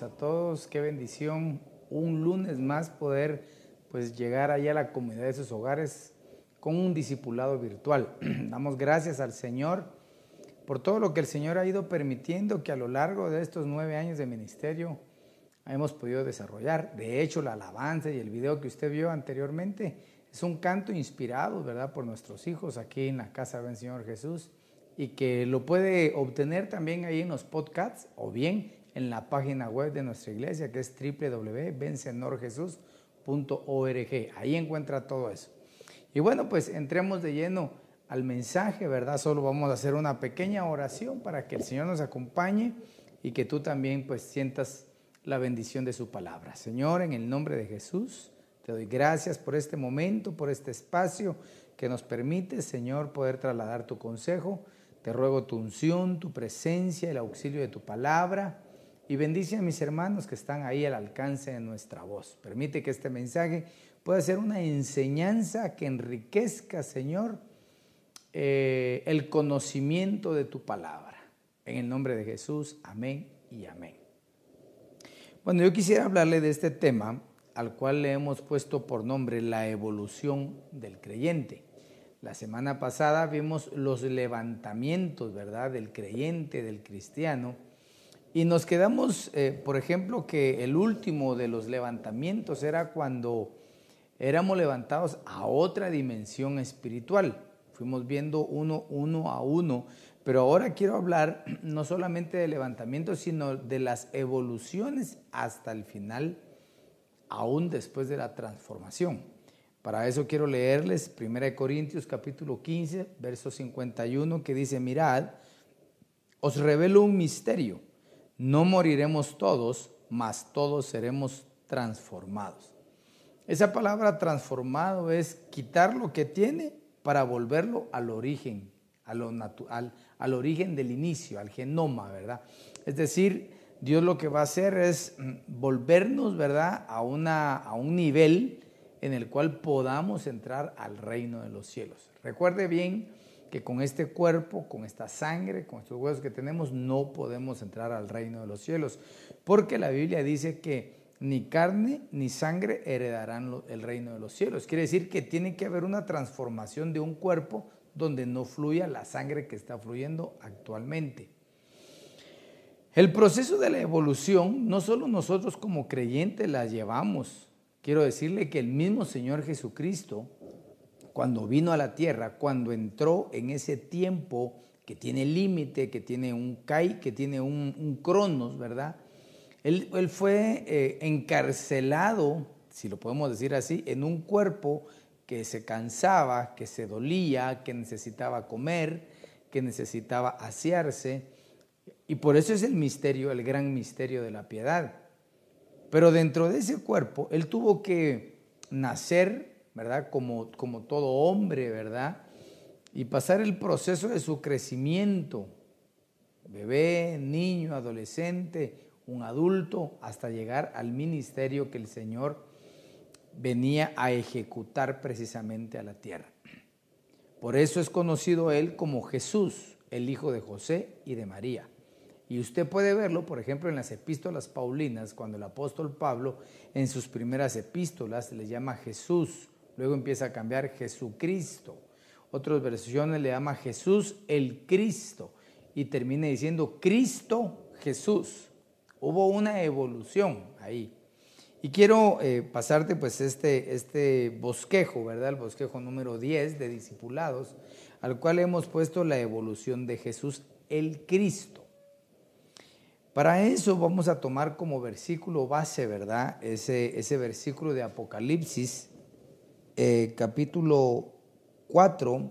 A todos. Qué bendición un lunes más poder pues llegar allá a la comunidad de sus hogares con un discipulado virtual. Damos gracias al Señor por todo lo que el Señor ha ido permitiendo que a lo largo de estos nueve años de ministerio hemos podido desarrollar. De hecho, la alabanza y el video que usted vio anteriormente es un canto inspirado, ¿verdad?, por nuestros hijos aquí en la casa del Señor Jesús y que lo puede obtener también ahí en los podcasts o bien en la página web de nuestra iglesia que es www.vencenorjesus.org. Ahí encuentra todo eso. Y bueno, pues entremos de lleno al mensaje, ¿verdad? Solo vamos a hacer una pequeña oración para que el Señor nos acompañe y que tú también pues sientas la bendición de su palabra. Señor, en el nombre de Jesús, te doy gracias por este momento, por este espacio que nos permite, Señor, poder trasladar tu consejo. Te ruego tu unción, tu presencia, el auxilio de tu palabra y bendice a mis hermanos que están ahí al alcance de nuestra voz. Permite que este mensaje pueda ser una enseñanza que enriquezca, Señor, eh, el conocimiento de tu palabra. En el nombre de Jesús, amén y amén. Bueno, yo quisiera hablarle de este tema al cual le hemos puesto por nombre la evolución del creyente. La semana pasada vimos los levantamientos, ¿verdad?, del creyente, del cristiano y nos quedamos, eh, por ejemplo, que el último de los levantamientos era cuando éramos levantados a otra dimensión espiritual. Fuimos viendo uno, uno a uno, pero ahora quiero hablar no solamente de levantamientos, sino de las evoluciones hasta el final, aún después de la transformación. Para eso quiero leerles 1 Corintios capítulo 15, verso 51, que dice, mirad, os revelo un misterio no moriremos todos, mas todos seremos transformados. Esa palabra transformado es quitar lo que tiene para volverlo al origen, natural, al origen del inicio, al genoma, ¿verdad? Es decir, Dios lo que va a hacer es mm, volvernos, ¿verdad?, a, una, a un nivel en el cual podamos entrar al reino de los cielos. Recuerde bien que con este cuerpo, con esta sangre, con estos huesos que tenemos, no podemos entrar al reino de los cielos. Porque la Biblia dice que ni carne ni sangre heredarán el reino de los cielos. Quiere decir que tiene que haber una transformación de un cuerpo donde no fluya la sangre que está fluyendo actualmente. El proceso de la evolución, no solo nosotros como creyentes la llevamos, quiero decirle que el mismo Señor Jesucristo, cuando vino a la tierra, cuando entró en ese tiempo que tiene límite, que tiene un kai, que tiene un, cronos, ¿verdad? Él, fue eh, encarcelado, si lo podemos decir así, en un cuerpo que se cansaba, que se dolía, que necesitaba comer, que necesitaba asearse. Y por eso es el misterio, el gran misterio de la piedad. Pero dentro de ese cuerpo, él tuvo que nacer ¿verdad? Como, como todo hombre, ¿verdad? Y pasar el proceso de su crecimiento, bebé, niño, adolescente, un adulto, hasta llegar al ministerio que el Señor venía a ejecutar precisamente a la tierra. Por eso es conocido él como Jesús, el hijo de José y de María. Y usted puede verlo, por ejemplo, en las epístolas paulinas, cuando el apóstol Pablo en sus primeras epístolas le llama Jesús Luego empieza a cambiar Jesucristo. Otras versiones le llama Jesús el Cristo y termina diciendo Cristo Jesús. Hubo una evolución ahí. Y quiero eh, pasarte pues este, este bosquejo, ¿verdad? El bosquejo número 10 de discipulados, al cual hemos puesto la evolución de Jesús el Cristo. Para eso vamos a tomar como versículo base, ¿verdad? Ese, ese versículo de Apocalipsis eh, capítulo 4,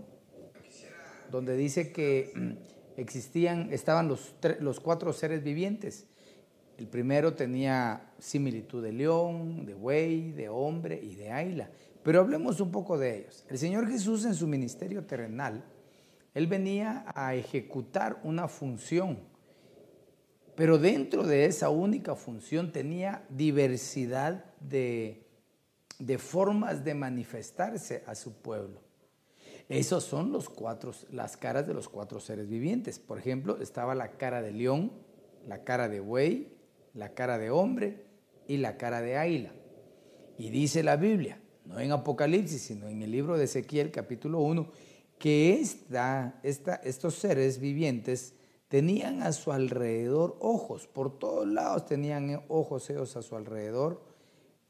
donde dice que mm, existían, estaban los, los cuatro seres vivientes. El primero tenía similitud de león, de buey, de hombre y de águila. Pero hablemos un poco de ellos. El Señor Jesús en su ministerio terrenal, Él venía a ejecutar una función, pero dentro de esa única función tenía diversidad de, de formas de manifestarse a su pueblo. Esos son los cuatro, las caras de los cuatro seres vivientes. Por ejemplo, estaba la cara de león, la cara de buey, la cara de hombre y la cara de águila. Y dice la Biblia, no en Apocalipsis, sino en el libro de Ezequiel capítulo 1, que esta, esta, estos seres vivientes tenían a su alrededor ojos, por todos lados tenían ojos ellos a su alrededor,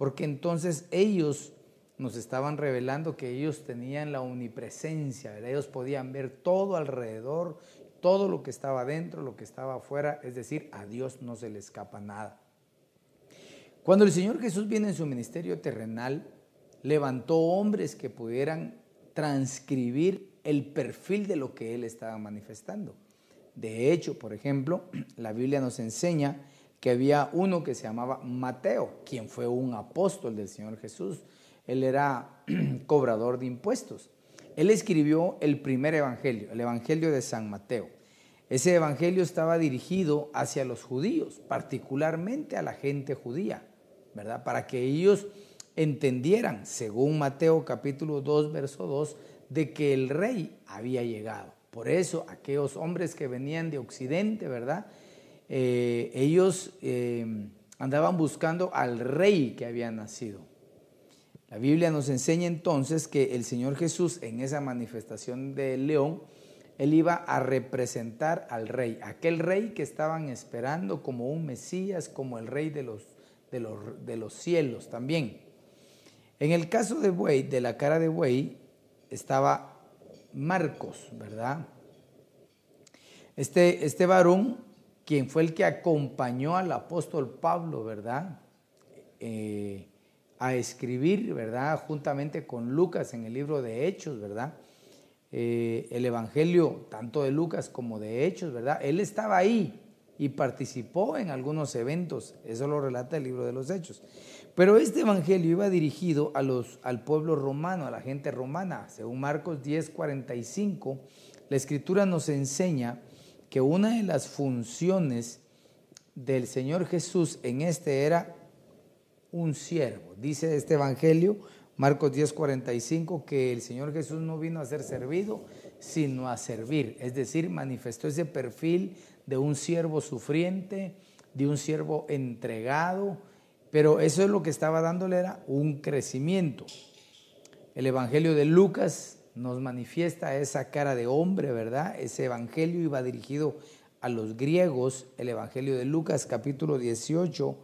porque entonces ellos nos estaban revelando que ellos tenían la omnipresencia, ellos podían ver todo alrededor, todo lo que estaba dentro, lo que estaba afuera, es decir, a Dios no se le escapa nada. Cuando el Señor Jesús viene en su ministerio terrenal, levantó hombres que pudieran transcribir el perfil de lo que Él estaba manifestando. De hecho, por ejemplo, la Biblia nos enseña que había uno que se llamaba Mateo, quien fue un apóstol del Señor Jesús. Él era cobrador de impuestos. Él escribió el primer evangelio, el evangelio de San Mateo. Ese evangelio estaba dirigido hacia los judíos, particularmente a la gente judía, ¿verdad? Para que ellos entendieran, según Mateo capítulo 2, verso 2, de que el rey había llegado. Por eso aquellos hombres que venían de Occidente, ¿verdad? Eh, ellos eh, andaban buscando al rey que había nacido. La Biblia nos enseña entonces que el Señor Jesús en esa manifestación del león, él iba a representar al rey, aquel rey que estaban esperando como un Mesías, como el rey de los, de los, de los cielos también. En el caso de buey, de la cara de buey, estaba Marcos, ¿verdad? Este, este varón, quien fue el que acompañó al apóstol Pablo, ¿verdad? Eh, a escribir, ¿verdad? Juntamente con Lucas en el libro de Hechos, ¿verdad? Eh, el Evangelio, tanto de Lucas como de Hechos, ¿verdad? Él estaba ahí y participó en algunos eventos, eso lo relata el libro de los Hechos. Pero este Evangelio iba dirigido a los, al pueblo romano, a la gente romana. Según Marcos 10, 45, la escritura nos enseña que una de las funciones del Señor Jesús en este era un siervo. Dice este Evangelio, Marcos 10:45, que el Señor Jesús no vino a ser servido, sino a servir. Es decir, manifestó ese perfil de un siervo sufriente, de un siervo entregado, pero eso es lo que estaba dándole era un crecimiento. El Evangelio de Lucas nos manifiesta esa cara de hombre, ¿verdad? Ese Evangelio iba dirigido a los griegos. El Evangelio de Lucas capítulo 18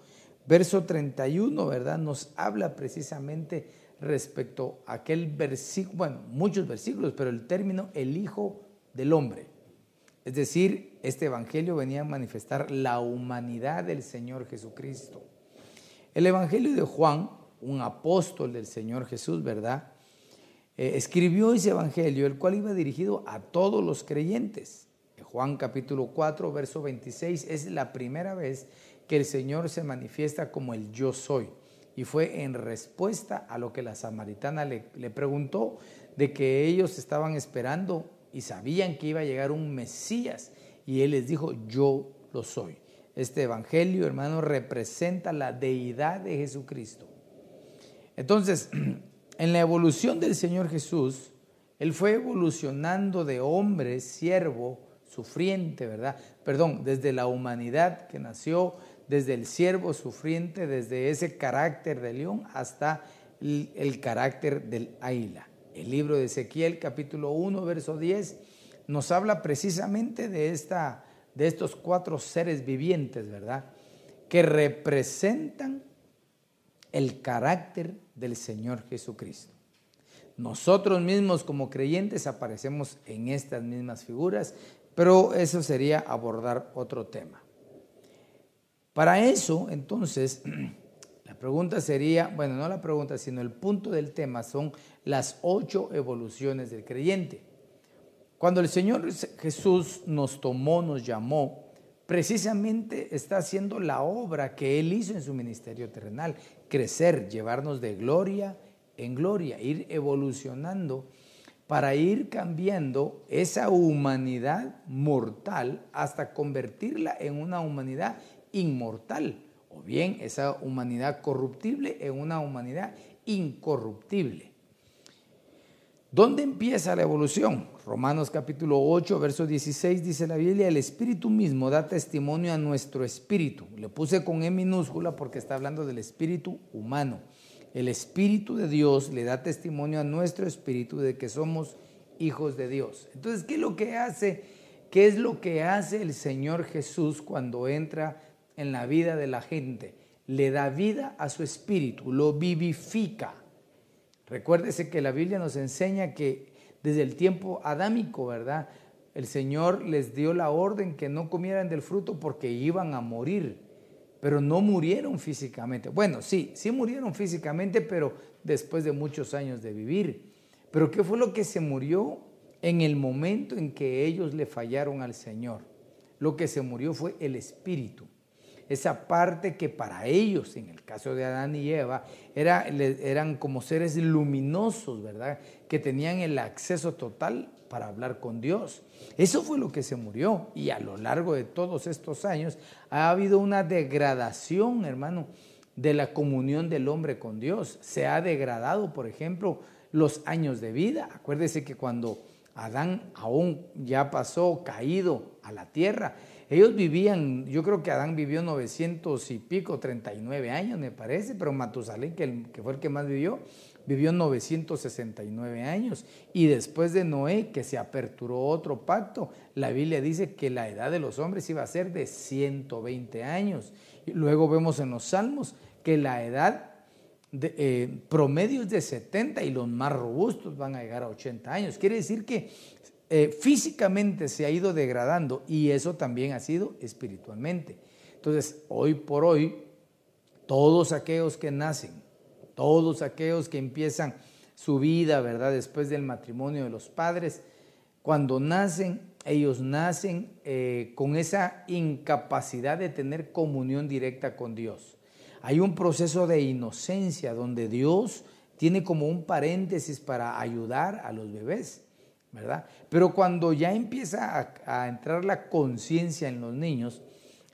Verso 31, ¿verdad? Nos habla precisamente respecto a aquel versículo, bueno, muchos versículos, pero el término el Hijo del Hombre. Es decir, este Evangelio venía a manifestar la humanidad del Señor Jesucristo. El Evangelio de Juan, un apóstol del Señor Jesús, ¿verdad? Eh, escribió ese Evangelio, el cual iba dirigido a todos los creyentes. Juan capítulo 4, verso 26 es la primera vez que el Señor se manifiesta como el yo soy. Y fue en respuesta a lo que la samaritana le, preguntó, de que ellos estaban esperando y sabían que iba a llegar un Mesías. Y él les dijo, yo lo soy. Este Evangelio, hermano, representa la deidad de Jesucristo. Entonces, en la evolución del Señor Jesús, Él fue evolucionando de hombre, siervo, sufriente, ¿verdad? Perdón, desde la humanidad que nació desde el siervo sufriente, desde ese carácter de león hasta el, carácter del águila. El libro de Ezequiel capítulo 1, verso 10, nos habla precisamente de, esta, de estos cuatro seres vivientes, ¿verdad? Que representan el carácter del Señor Jesucristo. Nosotros mismos como creyentes aparecemos en estas mismas figuras, pero eso sería abordar otro tema. Para eso, entonces, la pregunta sería, bueno, no la pregunta, sino el punto del tema son las ocho evoluciones del creyente. Cuando el Señor Jesús nos tomó, nos llamó, precisamente está haciendo la obra que Él hizo en su ministerio terrenal, crecer, llevarnos de gloria en gloria, ir evolucionando para ir cambiando esa humanidad mortal hasta convertirla en una humanidad inmortal, o bien esa humanidad corruptible en una humanidad incorruptible. ¿Dónde empieza la evolución? Romanos capítulo 8, verso 16 dice la Biblia, el Espíritu mismo da testimonio a nuestro espíritu. Le puse con E minúscula porque está hablando del espíritu humano. El Espíritu de Dios le da testimonio a nuestro espíritu de que somos hijos de Dios. Entonces, ¿qué es lo que hace? ¿Qué es lo que hace el Señor Jesús cuando entra en la vida de la gente? Le da vida a su espíritu, lo vivifica Recuérdese que la Biblia nos enseña que desde el tiempo adámico, ¿verdad? El Señor les dio la orden que no comieran del fruto porque iban a morir, pero no murieron físicamente. Bueno, sí, sí murieron físicamente, pero después de muchos años de vivir. Pero ¿qué fue lo que se murió en el momento en que ellos le fallaron al Señor? Lo que se murió fue el espíritu esa parte que para ellos, en el caso de Adán y Eva, era, eran como seres luminosos, ¿verdad? Que tenían el acceso total para hablar con Dios. Eso fue lo que se murió y a lo largo de todos estos años ha habido una degradación, hermano, de la comunión del hombre con Dios. Se ha degradado, por ejemplo, los años de vida. Acuérdese que cuando Adán aún ya pasó caído a la tierra, ellos vivían, yo creo que Adán vivió 900 y pico, 39 años me parece, pero Matusalén, que, fue el que más vivió, vivió 969 años. Y después de Noé, que se aperturó otro pacto, la Biblia dice que la edad de los hombres iba a ser de 120 años. Y luego vemos en los Salmos que la edad de, eh, promedio es de 70 y los más robustos van a llegar a 80 años. Quiere decir que eh, físicamente se ha ido degradando y eso también ha sido espiritualmente. Entonces, hoy por hoy, todos aquellos que nacen, todos aquellos que empiezan su vida, ¿verdad? Después del matrimonio de los padres, cuando nacen, ellos nacen eh, con esa incapacidad de tener comunión directa con Dios. Hay un proceso de inocencia donde Dios tiene como un paréntesis para ayudar a los bebés. ¿Verdad? Pero cuando ya empieza a, entrar la conciencia en los niños,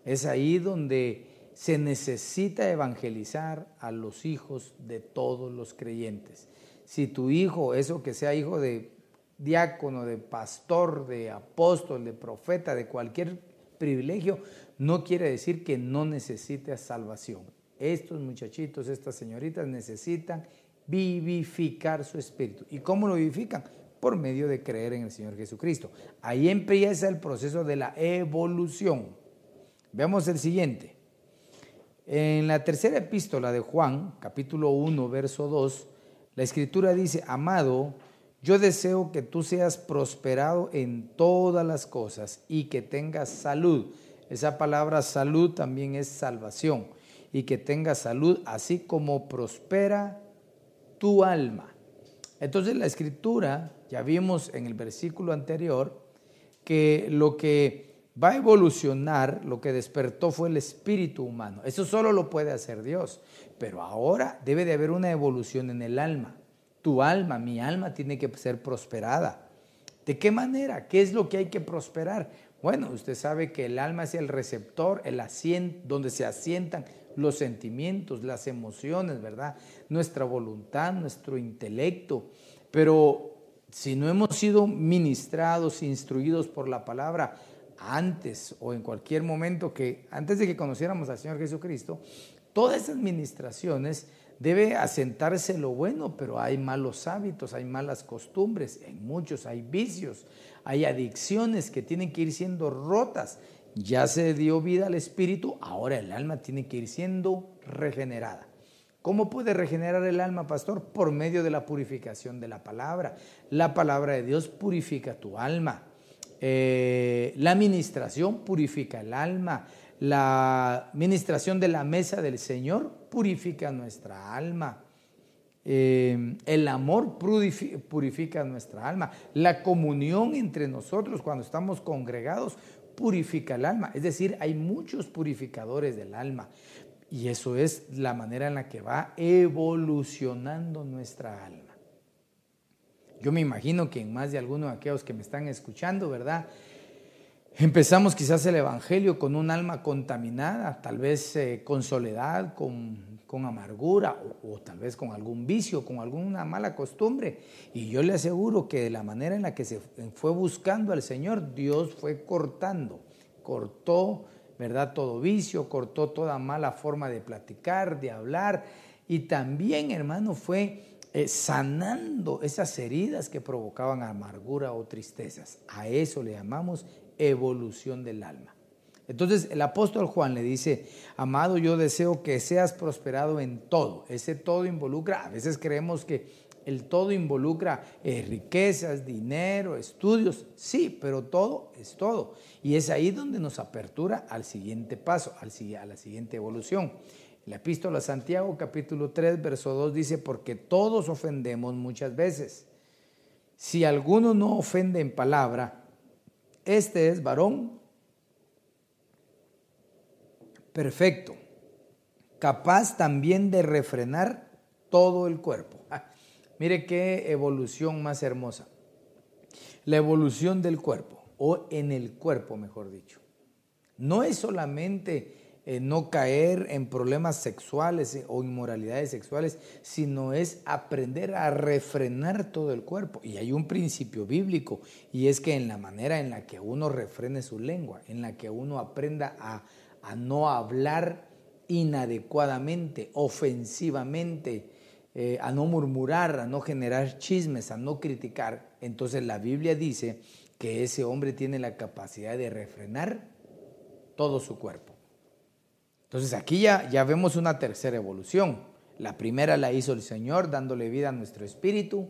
es ahí donde se necesita evangelizar a los hijos de todos los creyentes. Si tu hijo, eso que sea hijo de diácono, de pastor, de apóstol, de profeta, de cualquier privilegio, no quiere decir que no necesite salvación. Estos muchachitos, estas señoritas necesitan vivificar su espíritu. ¿Y cómo lo vivifican? Por medio de creer en el Señor Jesucristo. Ahí empieza el proceso de la evolución. Veamos el siguiente. En la tercera epístola de Juan, capítulo 1, verso 2, la escritura dice, amado, yo deseo que tú seas prosperado en todas las cosas y que tengas salud. Esa palabra salud también es salvación. Y que tengas salud así como prospera tu alma. Entonces la escritura, ya vimos en el versículo anterior, que lo que va a evolucionar, lo que despertó fue el espíritu humano. Eso solo lo puede hacer Dios. Pero ahora debe de haber una evolución en el alma. Tu alma, mi alma tiene que ser prosperada. ¿De qué manera? ¿Qué es lo que hay que prosperar? Bueno, usted sabe que el alma es el receptor, el asiento, donde se asientan los sentimientos, las emociones, ¿verdad? Nuestra voluntad, nuestro intelecto. Pero si no hemos sido ministrados, instruidos por la palabra antes o en cualquier momento que, antes de que conociéramos al Señor Jesucristo, todas esas ministraciones debe asentarse lo bueno, pero hay malos hábitos, hay malas costumbres, en muchos hay vicios, hay adicciones que tienen que ir siendo rotas ya se dio vida al espíritu, ahora el alma tiene que ir siendo regenerada. ¿Cómo puede regenerar el alma, pastor? Por medio de la purificación de la palabra. La palabra de Dios purifica tu alma. Eh, la administración purifica el alma. La administración de la mesa del Señor purifica nuestra alma. Eh, el amor purifica nuestra alma. La comunión entre nosotros cuando estamos congregados purifica el alma. Es decir, hay muchos purificadores del alma. Y eso es la manera en la que va evolucionando nuestra alma. Yo me imagino que en más de algunos de aquellos que me están escuchando, ¿verdad? Empezamos quizás el Evangelio con un alma contaminada, tal vez eh, con soledad, con, amargura o, tal vez con algún vicio, con alguna mala costumbre. Y yo le aseguro que de la manera en la que se fue buscando al Señor, Dios fue cortando, cortó, ¿verdad? Todo vicio, cortó toda mala forma de platicar, de hablar. Y también, hermano, fue eh, sanando esas heridas que provocaban amargura o tristezas. A eso le llamamos evolución del alma. Entonces el apóstol Juan le dice, amado, yo deseo que seas prosperado en todo. Ese todo involucra, a veces creemos que el todo involucra eh, riquezas, dinero, estudios, sí, pero todo es todo. Y es ahí donde nos apertura al siguiente paso, al, a la siguiente evolución. La epístola a Santiago capítulo 3, verso 2 dice, porque todos ofendemos muchas veces. Si alguno no ofende en palabra, este es varón perfecto, capaz también de refrenar todo el cuerpo. Ah, mire qué evolución más hermosa. La evolución del cuerpo, o en el cuerpo, mejor dicho. No es solamente eh, no caer en problemas sexuales eh, o inmoralidades sexuales, sino es aprender a refrenar todo el cuerpo. Y hay un principio bíblico, y es que en la manera en la que uno refrene su lengua, en la que uno aprenda a, no hablar inadecuadamente, ofensivamente, eh, a no murmurar, a no generar chismes, a no criticar, entonces la Biblia dice que ese hombre tiene la capacidad de refrenar todo su cuerpo. Entonces aquí ya, ya vemos una tercera evolución. La primera la hizo el Señor dándole vida a nuestro espíritu.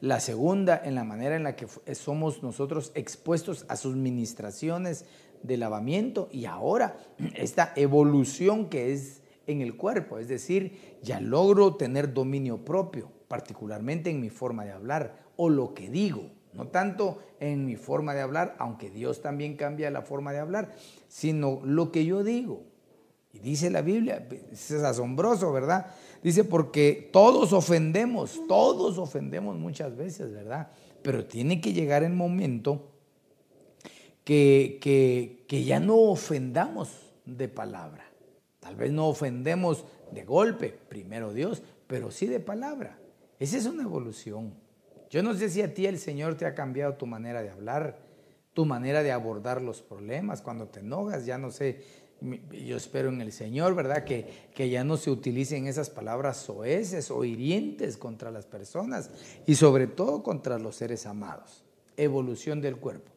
La segunda en la manera en la que somos nosotros expuestos a sus ministraciones de lavamiento y ahora esta evolución que es en el cuerpo, es decir, ya logro tener dominio propio, particularmente en mi forma de hablar o lo que digo, no tanto en mi forma de hablar, aunque Dios también cambia la forma de hablar, sino lo que yo digo. Y dice la Biblia, es asombroso, ¿verdad? Dice, porque todos ofendemos, todos ofendemos muchas veces, ¿verdad? Pero tiene que llegar el momento que, que, ya no ofendamos de palabra. Tal vez no ofendemos de golpe, primero Dios, pero sí de palabra. Esa es una evolución. Yo no sé si a ti el Señor te ha cambiado tu manera de hablar, tu manera de abordar los problemas. Cuando te enojas, ya no sé yo espero en el Señor, ¿verdad? Que, que ya no se utilicen esas palabras soeces o hirientes contra las personas y sobre todo contra los seres amados. Evolución del cuerpo.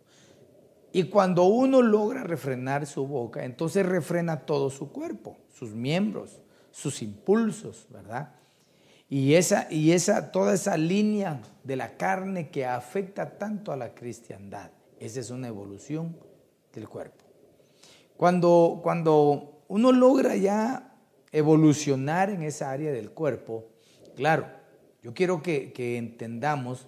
Y cuando uno logra refrenar su boca, entonces refrena todo su cuerpo, sus miembros, sus impulsos, ¿verdad? Y esa, y esa, toda esa línea de la carne que afecta tanto a la cristiandad, esa es una evolución del cuerpo. Cuando, cuando uno logra ya evolucionar en esa área del cuerpo, claro, yo quiero que, que entendamos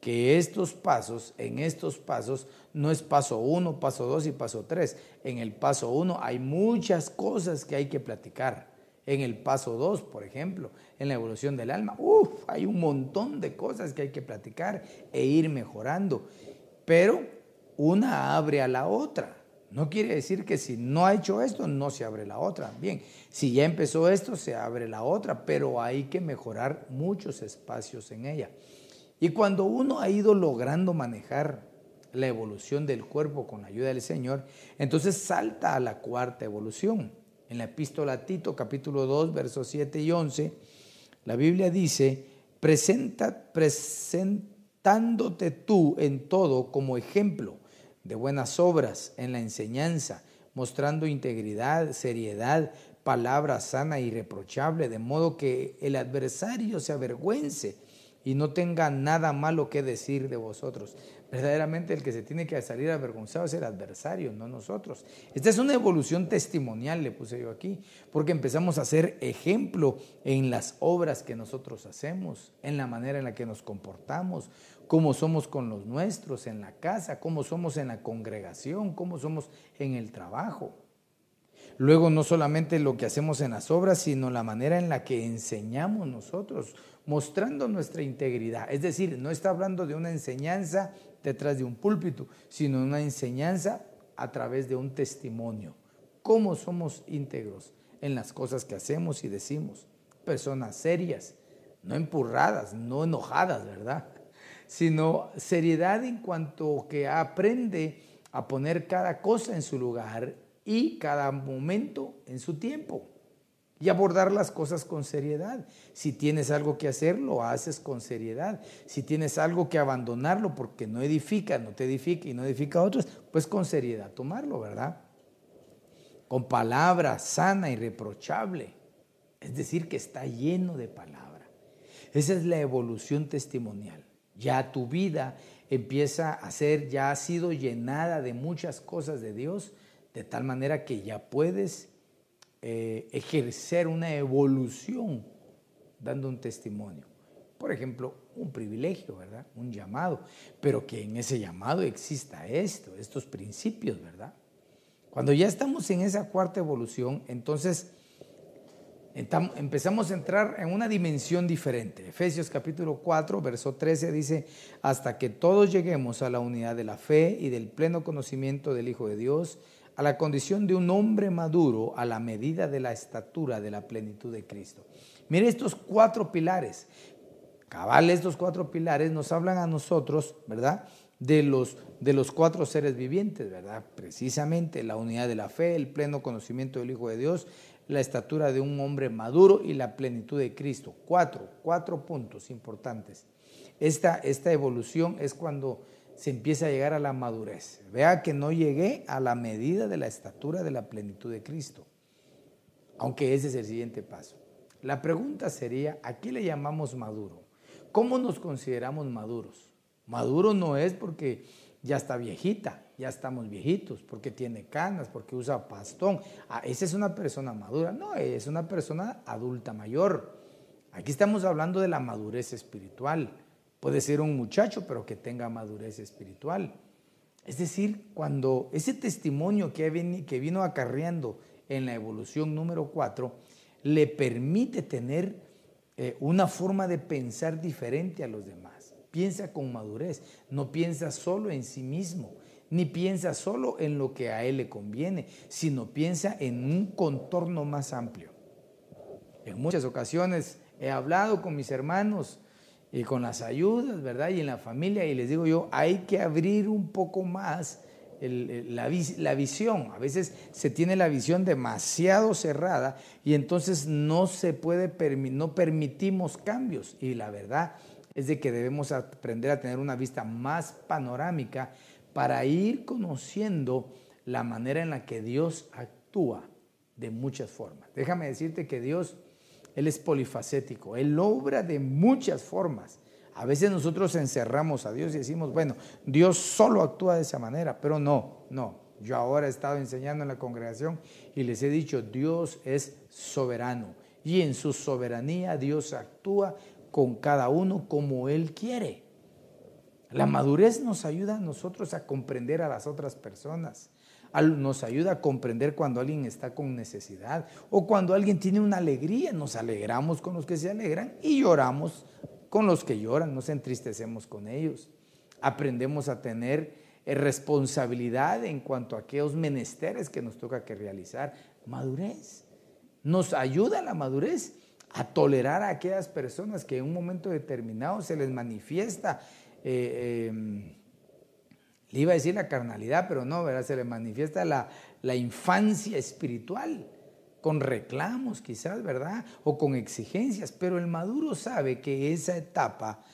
que estos pasos, en estos pasos, no es paso uno, paso dos y paso tres. En el paso uno hay muchas cosas que hay que platicar. En el paso dos, por ejemplo, en la evolución del alma, uff, hay un montón de cosas que hay que platicar e ir mejorando. Pero una abre a la otra. No quiere decir que si no ha hecho esto, no se abre la otra. Bien, si ya empezó esto, se abre la otra, pero hay que mejorar muchos espacios en ella. Y cuando uno ha ido logrando manejar la evolución del cuerpo con la ayuda del Señor, entonces salta a la cuarta evolución. En la epístola Tito, capítulo 2, versos 7 y 11, la Biblia dice, Presenta, presentándote tú en todo como ejemplo de buenas obras en la enseñanza, mostrando integridad, seriedad, palabra sana y reprochable, de modo que el adversario se avergüence y no tenga nada malo que decir de vosotros. Verdaderamente el que se tiene que salir avergonzado es el adversario, no nosotros. Esta es una evolución testimonial, le puse yo aquí, porque empezamos a ser ejemplo en las obras que nosotros hacemos, en la manera en la que nos comportamos, cómo somos con los nuestros en la casa, cómo somos en la congregación, cómo somos en el trabajo. Luego no solamente lo que hacemos en las obras, sino la manera en la que enseñamos nosotros, mostrando nuestra integridad. Es decir, no está hablando de una enseñanza detrás de un púlpito, sino una enseñanza a través de un testimonio. ¿Cómo somos íntegros en las cosas que hacemos y decimos? Personas serias, no empurradas, no enojadas, ¿verdad? Sino seriedad en cuanto que aprende a poner cada cosa en su lugar y cada momento en su tiempo y abordar las cosas con seriedad. Si tienes algo que hacer, lo haces con seriedad. Si tienes algo que abandonarlo porque no edifica, no te edifica y no edifica a otros, pues con seriedad tomarlo, ¿verdad? Con palabra sana y reprochable. Es decir, que está lleno de palabra. Esa es la evolución testimonial. Ya tu vida empieza a ser, ya ha sido llenada de muchas cosas de Dios de tal manera que ya puedes eh, ejercer una evolución dando un testimonio. Por ejemplo, un privilegio, ¿verdad? Un llamado, pero que en ese llamado exista esto, estos principios, ¿verdad? Cuando ya estamos en esa cuarta evolución, entonces empezamos a entrar en una dimensión diferente. Efesios capítulo 4, verso 13 dice, hasta que todos lleguemos a la unidad de la fe y del pleno conocimiento del Hijo de Dios, a la condición de un hombre maduro a la medida de la estatura de la plenitud de Cristo. Mire estos cuatro pilares. Cabal, estos cuatro pilares nos hablan a nosotros, ¿verdad? De los, de los cuatro seres vivientes, ¿verdad? Precisamente la unidad de la fe, el pleno conocimiento del Hijo de Dios, la estatura de un hombre maduro y la plenitud de Cristo. Cuatro, cuatro puntos importantes. Esta, esta evolución es cuando se empieza a llegar a la madurez. Vea que no llegué a la medida de la estatura de la plenitud de Cristo, aunque ese es el siguiente paso. La pregunta sería, ¿a qué le llamamos maduro? ¿Cómo nos consideramos maduros? Maduro no es porque ya está viejita, ya estamos viejitos, porque tiene canas, porque usa pastón. Ah, esa es una persona madura. No, es una persona adulta mayor. Aquí estamos hablando de la madurez espiritual. Puede ser un muchacho, pero que tenga madurez espiritual. Es decir, cuando ese testimonio que, vino acarreando en la evolución número 4 le permite tener eh, una forma de pensar diferente a los demás. Piensa con madurez, no piensa solo en sí mismo, ni piensa solo en lo que a él le conviene, sino piensa en un contorno más amplio. En muchas ocasiones he hablado con mis hermanos y con las ayudas, ¿verdad? Y en la familia, y les digo yo, hay que abrir un poco más la, la, visión. A veces se tiene la visión demasiado cerrada y entonces no se puede, no permitimos cambios. Y la verdad es de que debemos aprender a tener una vista más panorámica para ir conociendo la manera en la que Dios actúa de muchas formas. Déjame decirte que Dios él es polifacético, Él obra de muchas formas. A veces nosotros encerramos a Dios y decimos, bueno, Dios solo actúa de esa manera, pero no, no. Yo ahora he estado enseñando en la congregación y les he dicho, Dios es soberano y en su soberanía Dios actúa con cada uno como Él quiere. La madurez nos ayuda a nosotros a comprender a las otras personas nos ayuda a comprender cuando alguien está con necesidad o cuando alguien tiene una alegría. Nos alegramos con los que se alegran y lloramos con los que lloran, nos entristecemos con ellos. Aprendemos a tener eh, responsabilidad en cuanto a aquellos menesteres que nos toca que realizar. Madurez. Nos ayuda la madurez a tolerar a aquellas personas que en un momento determinado se les manifiesta eh, em, le iba a decir la carnalidad, pero no, ¿verdad? Se le manifiesta la, la infancia espiritual, con reclamos quizás, ¿verdad? O con exigencias, pero el maduro sabe que esa etapa,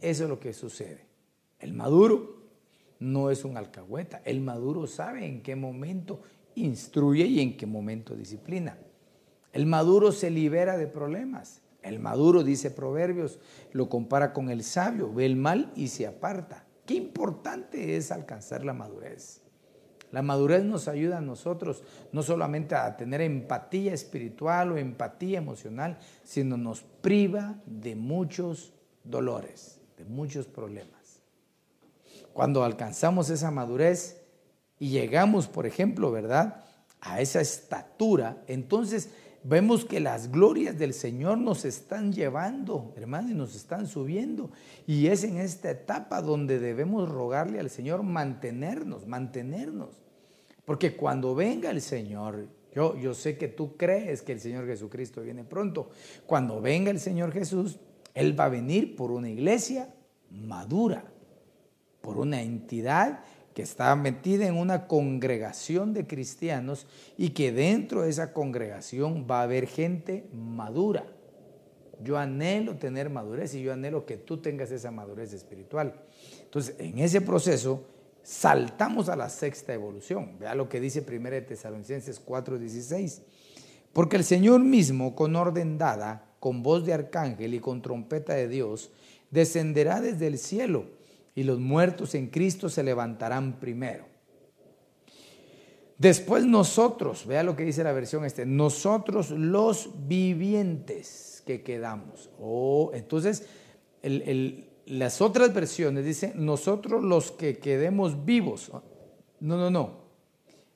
eso es lo que sucede. El maduro no es un alcahueta, el maduro sabe en qué momento instruye y en qué momento disciplina. El maduro se libera de problemas, El maduro, dice Proverbios, lo compara con el sabio, ve el mal y se aparta. Qué importante es alcanzar la madurez. La madurez nos ayuda a nosotros no solamente a tener empatía espiritual o empatía emocional, sino nos priva de muchos dolores, de muchos problemas. Cuando alcanzamos esa madurez y llegamos, por ejemplo, ¿verdad? A esa estatura, entonces vemos que las glorias del Señor nos están llevando, hermanos, y nos están subiendo. Y es en esta etapa donde debemos rogarle al Señor mantenernos, mantenernos. Porque cuando venga el Señor, yo, yo sé que tú crees que el Señor Jesucristo viene pronto. Cuando venga el Señor Jesús, Él va a venir por una iglesia madura, por una entidad que está metida en una congregación de cristianos y que dentro de esa congregación va a haber gente madura. Yo anhelo tener madurez y yo anhelo que tú tengas esa madurez espiritual. Entonces, en ese proceso, saltamos a la sexta evolución. Vea lo que dice 1 Tesalonicenses 4:16. Porque el Señor mismo, con orden dada, con voz de arcángel y con trompeta de Dios, descenderá desde el cielo y los muertos en Cristo se levantarán primero. Después nosotros, vea lo que dice la versión este, nosotros los vivientes que quedamos. Oh, entonces, las otras versiones dicen nosotros los que quedemos vivos. No, no, no.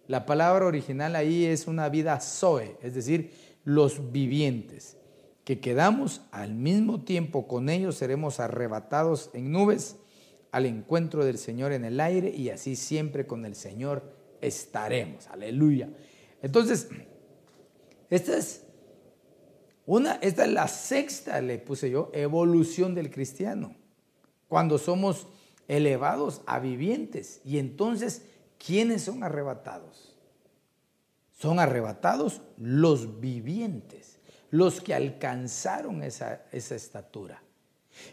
La palabra original ahí es una vida zoe, es decir, los vivientes, que quedamos al mismo tiempo con ellos, seremos arrebatados en nubes al encuentro del Señor en el aire y así siempre con el Señor estaremos. Aleluya. Entonces, esta es una, esta es la sexta, le puse yo, evolución del cristiano. Cuando somos elevados a vivientes. Y entonces, ¿quiénes son arrebatados? Son arrebatados los vivientes, los que alcanzaron esa, esa estatura.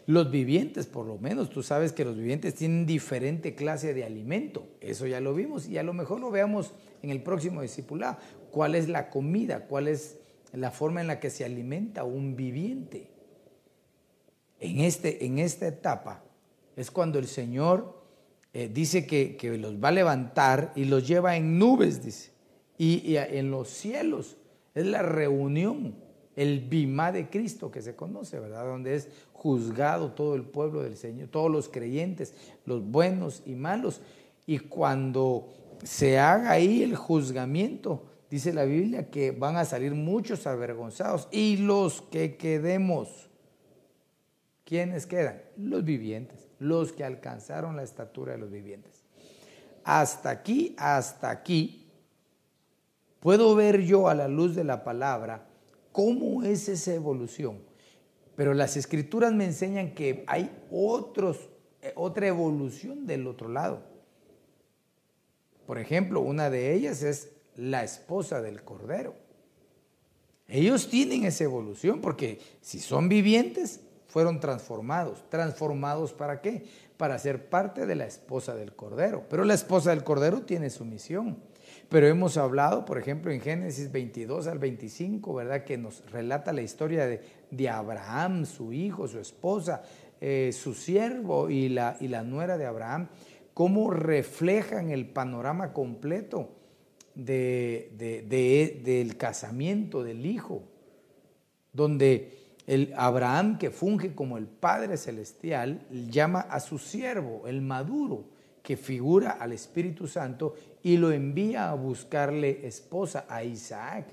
Los vivientes, por lo menos, tú sabes que los vivientes tienen diferente clase de alimento. Eso ya lo vimos y a lo mejor lo veamos en el próximo discipulado. ¿Cuál es la comida? ¿Cuál es la forma en la que se alimenta un viviente? En, este, en esta etapa es cuando el Señor eh, dice que, los va a levantar y los lleva en nubes, dice. y en los cielos es la reunión el bimá de Cristo que se conoce, ¿verdad? Donde es juzgado todo el pueblo del Señor, todos los creyentes, los buenos y malos. Y cuando se haga ahí el juzgamiento, dice la Biblia que van a salir muchos avergonzados y los que quedemos. ¿Quiénes quedan? Los vivientes, los que alcanzaron la estatura de los vivientes. Hasta aquí, hasta aquí, puedo ver yo a la luz de la palabra cómo es esa evolución. Pero las escrituras me enseñan que hay otros, eh, otra evolución del otro lado. Por ejemplo, una de ellas es la esposa del Cordero. Ellos tienen esa evolución porque si son vivientes, fueron transformados. ¿Transformados para qué? Para ser parte de la esposa del Cordero. Pero la esposa del Cordero tiene su misión. Pero hemos hablado, por ejemplo, en Génesis 22 al 25, ¿verdad? Que nos relata la historia de, Abraham, su hijo, su esposa, eh, su siervo y la, y la nuera de Abraham, cómo reflejan el panorama completo de, del casamiento del hijo, donde el Abraham que funge como el Padre Celestial llama a su siervo, el maduro, que figura al Espíritu Santo y lo envía a buscarle esposa a Isaac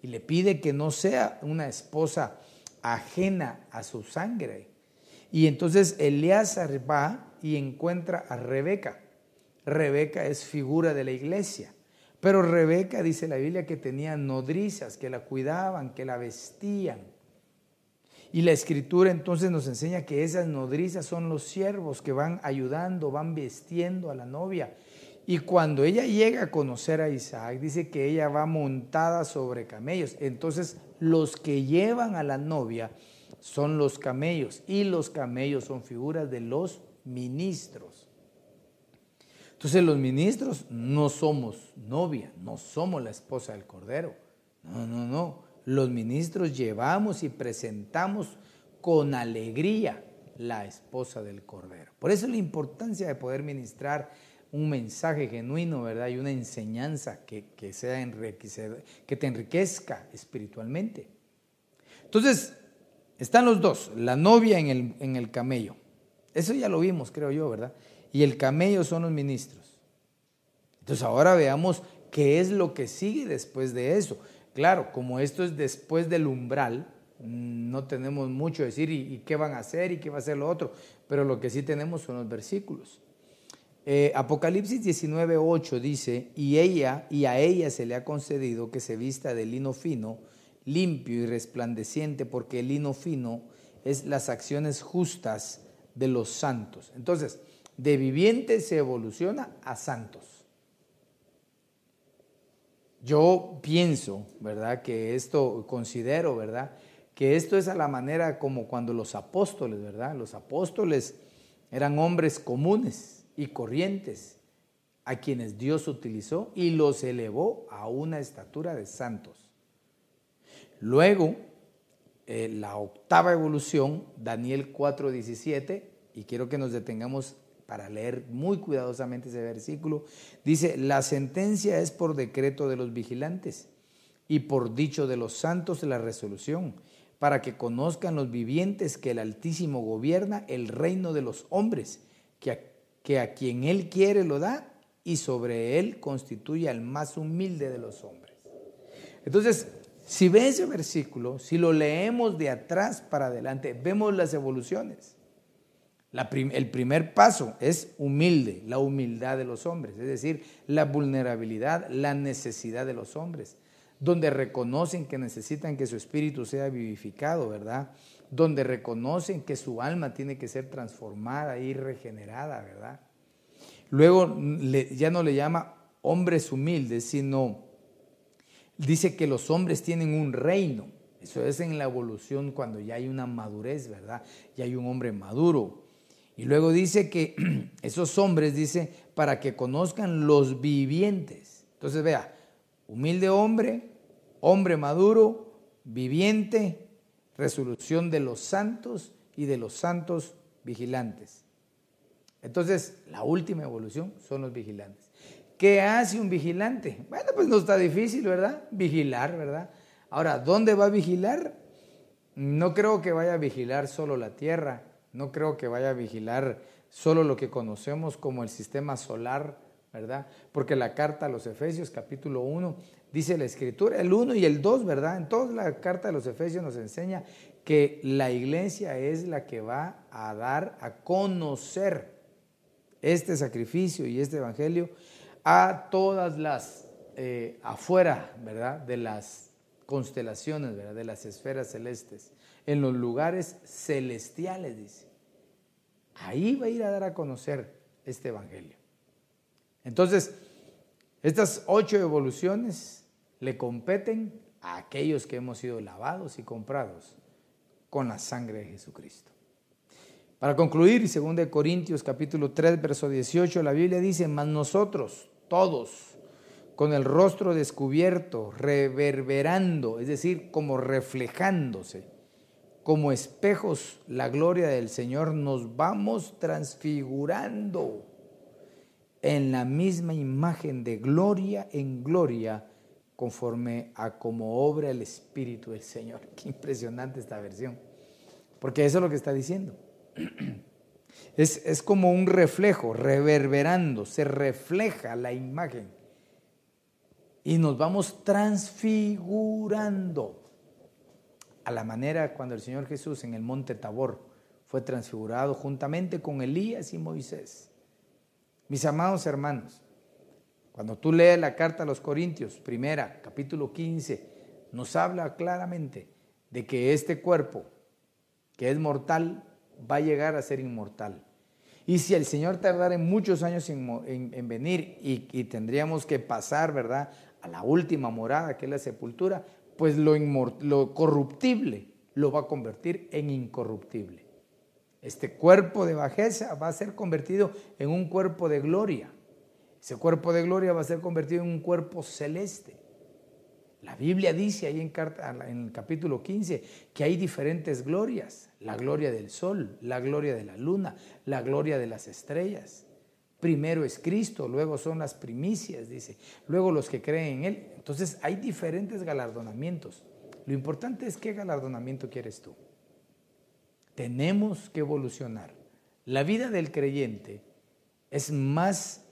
y le pide que no sea una esposa ajena a su sangre. Y entonces Eleazar va y encuentra a Rebeca. Rebeca es figura de la iglesia. Pero Rebeca dice la Biblia que tenía nodrizas, que la cuidaban, que la vestían. Y la escritura entonces nos enseña que esas nodrizas son los siervos que van ayudando, van vestiendo a la novia. Y cuando ella llega a conocer a Isaac, dice que ella va montada sobre camellos. Entonces los que llevan a la novia son los camellos y los camellos son figuras de los ministros. Entonces los ministros no somos novia, no somos la esposa del Cordero. No, no, no. Los ministros llevamos y presentamos con alegría la esposa del Cordero. Por eso la importancia de poder ministrar un mensaje genuino, ¿verdad? Y una enseñanza que, sea que te enriquezca espiritualmente. Entonces, están los dos, la novia en el, en el camello. Eso ya lo vimos, creo yo, ¿verdad? Y el camello son los ministros. Entonces ahora veamos qué es lo que sigue después de eso. Claro, como esto es después del umbral, no tenemos mucho decir y, qué van a hacer y qué va a hacer lo otro, pero lo que sí tenemos son los versículos. Eh, Apocalipsis 19:8 dice, y ella, y a ella se le ha concedido que se vista de lino fino, limpio y resplandeciente, porque el lino fino es las acciones justas de los santos. Entonces, de viviente se evoluciona a santos. Yo pienso, ¿verdad? Que esto, considero, ¿verdad? Que esto es a la manera como cuando los apóstoles, ¿verdad? Los apóstoles eran hombres comunes y corrientes a quienes Dios utilizó y los elevó a una estatura de santos. Luego, eh, la octava evolución, Daniel 4:17, y quiero que nos detengamos para leer muy cuidadosamente ese versículo, dice, la sentencia es por decreto de los vigilantes y por dicho de los santos la resolución, para que conozcan los vivientes que el Altísimo gobierna el reino de los hombres, que a, que a quien Él quiere lo da y sobre Él constituye al más humilde de los hombres. Entonces, si ve ese versículo, si lo leemos de atrás para adelante, vemos las evoluciones el primer paso es humilde, la humildad de los hombres, es decir, la vulnerabilidad, la necesidad de los hombres, donde reconocen que necesitan que su espíritu sea vivificado, ¿verdad? Donde reconocen que su alma tiene que ser transformada y regenerada, ¿verdad? Luego ya no le llama hombres humildes, sino dice que los hombres tienen un reino. Eso es en la evolución cuando ya hay una madurez, ¿verdad? Ya hay un hombre maduro, y luego dice que esos hombres, dice, para que conozcan los vivientes. Entonces vea, humilde hombre, hombre maduro, viviente, resolución de los santos y de los santos vigilantes. Entonces, la última evolución son los vigilantes. ¿Qué hace un vigilante? Bueno, pues no está difícil, ¿verdad? Vigilar, ¿verdad? Ahora, ¿dónde va a vigilar? No creo que vaya a vigilar solo la tierra, no creo que vaya a vigilar solo lo que conocemos como el sistema solar, ¿verdad? Porque la carta a los Efesios, capítulo 1, dice la escritura, el 1 y el 2, ¿verdad? En toda la carta de los Efesios nos enseña que la iglesia es la que va a dar a conocer este sacrificio y este evangelio a todas las eh, afuera, ¿verdad? De las constelaciones, ¿verdad? De las esferas celestes en los lugares celestiales, dice. Ahí va a ir a dar a conocer este Evangelio. Entonces, estas ocho evoluciones le competen a aquellos que hemos sido lavados y comprados con la sangre de Jesucristo. Para concluir, 2 Corintios capítulo 3, verso 18, la Biblia dice, mas nosotros, todos, con el rostro descubierto, reverberando, es decir, como reflejándose como espejos la gloria del Señor, nos vamos transfigurando en la misma imagen de gloria en gloria, conforme a como obra el Espíritu del Señor. Qué impresionante esta versión, porque eso es lo que está diciendo. Es, es como un reflejo, reverberando, se refleja la imagen y nos vamos transfigurando a la manera cuando el Señor Jesús en el monte Tabor fue transfigurado juntamente con Elías y Moisés. Mis amados hermanos, cuando tú lees la carta a los Corintios, primera, capítulo 15, nos habla claramente de que este cuerpo, que es mortal, va a llegar a ser inmortal. Y si el Señor tardara muchos años en, venir y, y, tendríamos que pasar, ¿verdad?, a la última morada, que es la sepultura, pues lo, lo corruptible lo va a convertir en incorruptible. Este cuerpo de bajeza va a ser convertido en un cuerpo de gloria. Ese cuerpo de gloria va a ser convertido en un cuerpo celeste. La Biblia dice ahí en, en el capítulo 15 que hay diferentes glorias. La gloria del sol, la gloria de la luna, la gloria de las estrellas. Primero es Cristo, luego son las primicias, dice. Luego los que creen en Él. Entonces hay diferentes galardonamientos. Lo importante es qué galardonamiento quieres tú. Tenemos que evolucionar. La vida del creyente es más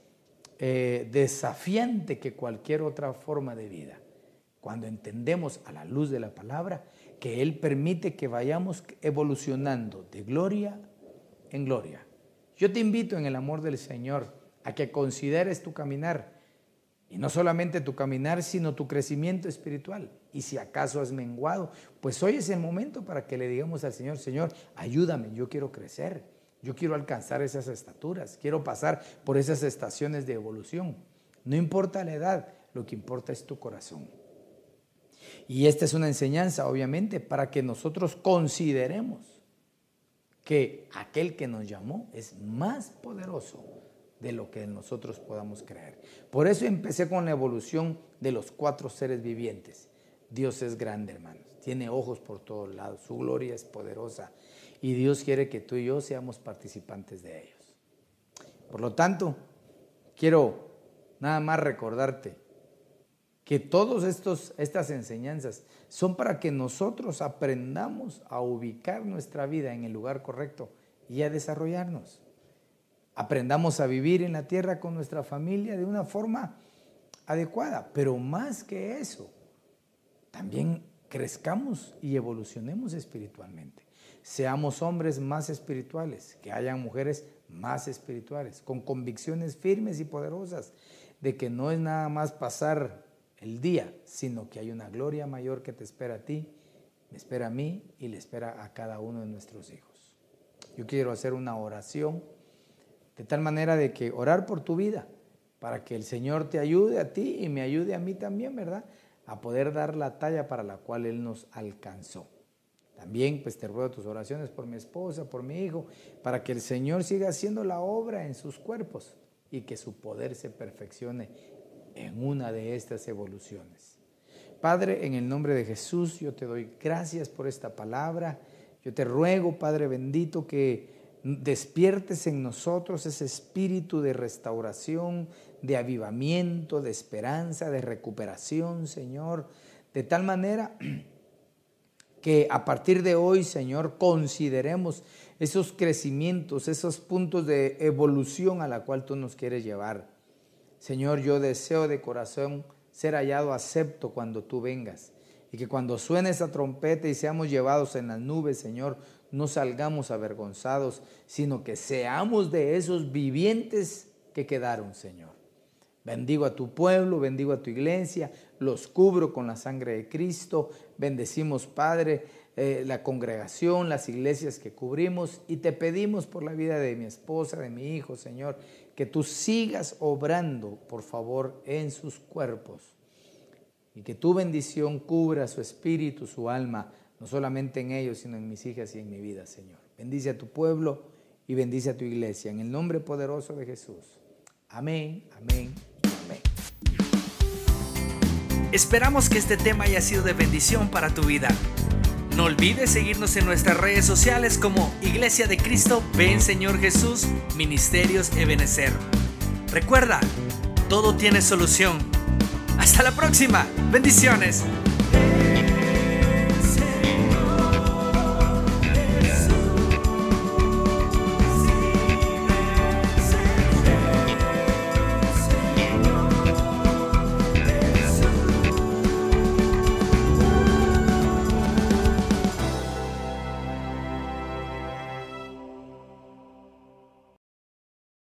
eh, desafiante que cualquier otra forma de vida. Cuando entendemos a la luz de la palabra que Él permite que vayamos evolucionando de gloria en gloria. Yo te invito en el amor del Señor a que consideres tu caminar. Y no solamente tu caminar, sino tu crecimiento espiritual. Y si acaso has menguado, pues hoy es el momento para que le digamos al Señor, Señor, ayúdame, yo quiero crecer. Yo quiero alcanzar esas estaturas, quiero pasar por esas estaciones de evolución. No importa la edad, lo que importa es tu corazón. Y esta es una enseñanza, obviamente, para que nosotros consideremos que aquel que nos llamó es más poderoso de lo que nosotros podamos creer. Por eso empecé con la evolución de los cuatro seres vivientes. Dios es grande, hermanos. Tiene ojos por todos lados. Su gloria es poderosa y Dios quiere que tú y yo seamos participantes de ellos. Por lo tanto, quiero nada más recordarte que todas estas enseñanzas son para que nosotros aprendamos a ubicar nuestra vida en el lugar correcto y a desarrollarnos. Aprendamos a vivir en la tierra con nuestra familia de una forma adecuada, pero más que eso, también crezcamos y evolucionemos espiritualmente seamos hombres más espirituales, que hayan mujeres más espirituales, con convicciones firmes y poderosas de que no es nada más pasar el día, sino que hay una gloria mayor que te espera a ti, me espera a mí y le espera a cada uno de nuestros hijos. Yo quiero hacer una oración de tal manera de que orar por tu vida, para que el Señor te ayude a ti y me ayude a mí también, ¿verdad? A poder dar la talla para la cual Él nos alcanzó. También pues te ruego tus oraciones por mi esposa, por mi hijo, para que el Señor siga haciendo la obra en sus cuerpos y que su poder se perfeccione en una de estas evoluciones. Padre, en el nombre de Jesús, yo te doy gracias por esta palabra. Yo te ruego, Padre bendito, que despiertes en nosotros ese espíritu de restauración, de avivamiento, de esperanza, de recuperación, Señor, de tal manera que a partir de hoy, Señor, consideremos esos crecimientos, esos puntos de evolución a la cual tú nos quieres llevar. Señor, yo deseo de corazón ser hallado acepto cuando tú vengas y que cuando suene esa trompeta y seamos llevados en las nubes, Señor, no salgamos avergonzados, sino que seamos de esos vivientes que quedaron, Señor. Bendigo a tu pueblo, bendigo a tu iglesia, los cubro con la sangre de Cristo, bendecimos, Padre, eh, la congregación, las iglesias que cubrimos y te pedimos por la vida de mi esposa, de mi hijo, Señor, que tú sigas obrando, por favor, en sus cuerpos y que tu bendición cubra su espíritu, su alma, no solamente en ellos, sino en mis hijas y en mi vida, Señor. Bendice a tu pueblo y bendice a tu iglesia, en el nombre poderoso de Jesús. Amén, amén Esperamos que este tema haya sido de bendición para tu vida. No olvides seguirnos en nuestras redes sociales como Iglesia de Cristo, Ven Señor Jesús, Ministerios Ebenecer. Recuerda, todo tiene solución. Hasta la próxima. Bendiciones.